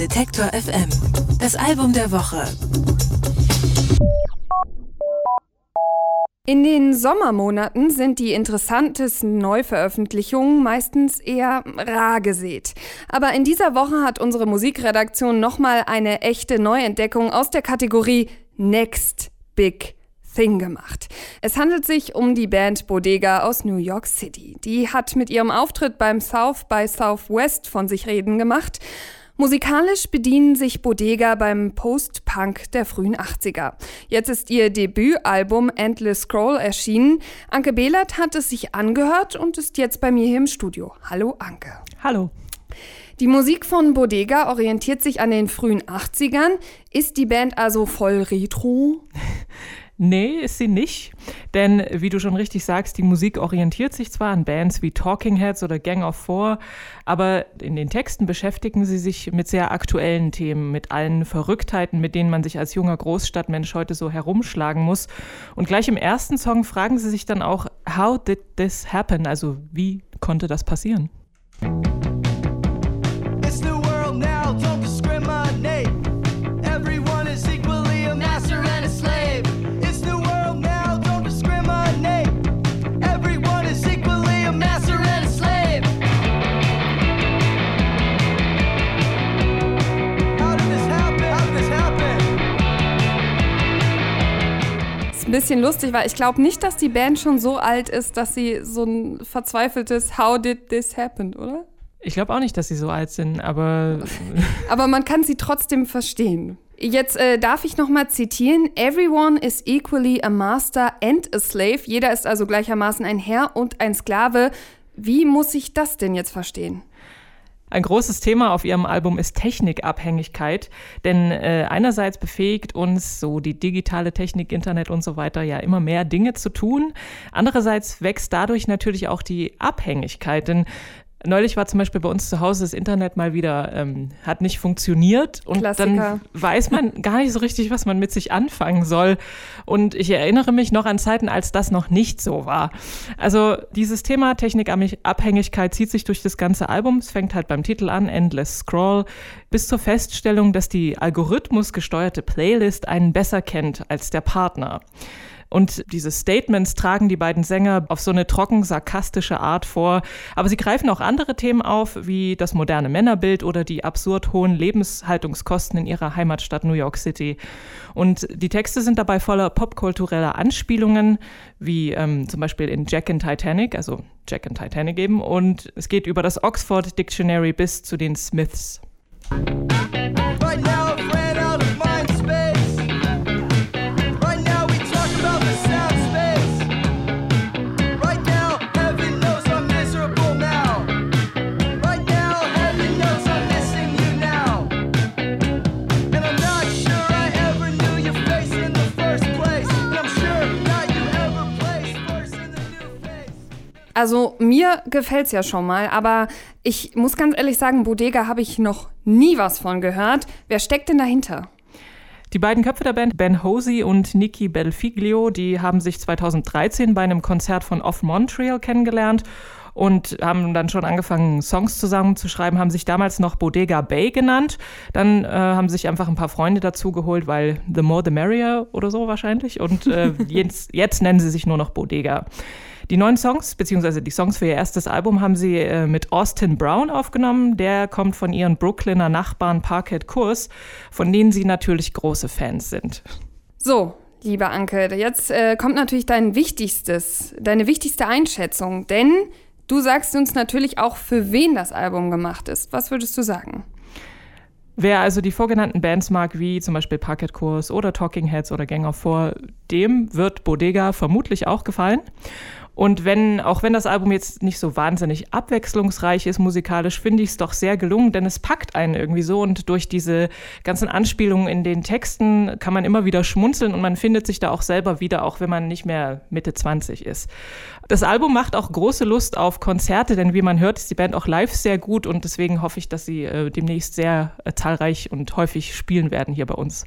Detektor FM. Das Album der Woche. In den Sommermonaten sind die interessantesten Neuveröffentlichungen meistens eher rar gesät. Aber in dieser Woche hat unsere Musikredaktion nochmal eine echte Neuentdeckung aus der Kategorie Next Big Thing gemacht. Es handelt sich um die Band Bodega aus New York City. Die hat mit ihrem Auftritt beim South by Southwest von sich reden gemacht. Musikalisch bedienen sich Bodega beim Post-Punk der frühen 80er. Jetzt ist ihr Debütalbum Endless Scroll erschienen. Anke Behlert hat es sich angehört und ist jetzt bei mir hier im Studio. Hallo Anke. Hallo. Die Musik von Bodega orientiert sich an den frühen 80ern. Ist die Band also voll retro? Nee, ist sie nicht. Denn, wie du schon richtig sagst, die Musik orientiert sich zwar an Bands wie Talking Heads oder Gang of Four, aber in den Texten beschäftigen sie sich mit sehr aktuellen Themen, mit allen Verrücktheiten, mit denen man sich als junger Großstadtmensch heute so herumschlagen muss. Und gleich im ersten Song fragen sie sich dann auch, how did this happen? Also, wie konnte das passieren? Ein bisschen lustig, weil ich glaube nicht, dass die Band schon so alt ist, dass sie so ein verzweifeltes How did this happen, oder? Ich glaube auch nicht, dass sie so alt sind, aber. aber man kann sie trotzdem verstehen. Jetzt äh, darf ich nochmal zitieren. Everyone is equally a master and a slave. Jeder ist also gleichermaßen ein Herr und ein Sklave. Wie muss ich das denn jetzt verstehen? Ein großes Thema auf ihrem Album ist Technikabhängigkeit, denn äh, einerseits befähigt uns so die digitale Technik, Internet und so weiter ja immer mehr Dinge zu tun. Andererseits wächst dadurch natürlich auch die Abhängigkeit, denn Neulich war zum Beispiel bei uns zu Hause das Internet mal wieder, ähm, hat nicht funktioniert und Klassiker. dann weiß man gar nicht so richtig, was man mit sich anfangen soll. Und ich erinnere mich noch an Zeiten, als das noch nicht so war. Also dieses Thema Technikabhängigkeit zieht sich durch das ganze Album. Es fängt halt beim Titel an, Endless Scroll, bis zur Feststellung, dass die algorithmusgesteuerte Playlist einen besser kennt als der Partner. Und diese Statements tragen die beiden Sänger auf so eine trocken sarkastische Art vor. Aber sie greifen auch andere Themen auf, wie das moderne Männerbild oder die absurd hohen Lebenshaltungskosten in ihrer Heimatstadt New York City. Und die Texte sind dabei voller popkultureller Anspielungen, wie ähm, zum Beispiel in Jack and Titanic, also Jack and Titanic eben. Und es geht über das Oxford Dictionary bis zu den Smiths. Right now. Also mir gefällt es ja schon mal, aber ich muss ganz ehrlich sagen, Bodega habe ich noch nie was von gehört. Wer steckt denn dahinter? Die beiden Köpfe der Band, Ben Hosey und Nicky Belfiglio, die haben sich 2013 bei einem Konzert von Off Montreal kennengelernt und haben dann schon angefangen, Songs zusammenzuschreiben, haben sich damals noch Bodega Bay genannt. Dann äh, haben sich einfach ein paar Freunde dazu geholt, weil the more the merrier oder so wahrscheinlich. Und äh, jetzt, jetzt nennen sie sich nur noch Bodega. Die neuen Songs, beziehungsweise die Songs für ihr erstes Album, haben sie äh, mit Austin Brown aufgenommen. Der kommt von ihren Brooklyner Nachbarn Parkett Kurs, von denen sie natürlich große Fans sind. So, liebe Anke, jetzt äh, kommt natürlich dein wichtigstes, deine wichtigste Einschätzung, denn du sagst uns natürlich auch, für wen das Album gemacht ist. Was würdest du sagen? Wer also die vorgenannten Bands mag, wie zum Beispiel Parket Course oder Talking Heads oder Gang of Four, dem wird Bodega vermutlich auch gefallen. Und wenn, auch wenn das Album jetzt nicht so wahnsinnig abwechslungsreich ist musikalisch, finde ich es doch sehr gelungen, denn es packt einen irgendwie so und durch diese ganzen Anspielungen in den Texten kann man immer wieder schmunzeln und man findet sich da auch selber wieder, auch wenn man nicht mehr Mitte 20 ist. Das Album macht auch große Lust auf Konzerte, denn wie man hört, ist die Band auch live sehr gut und deswegen hoffe ich, dass sie äh, demnächst sehr äh, zahlreich und häufig spielen werden hier bei uns.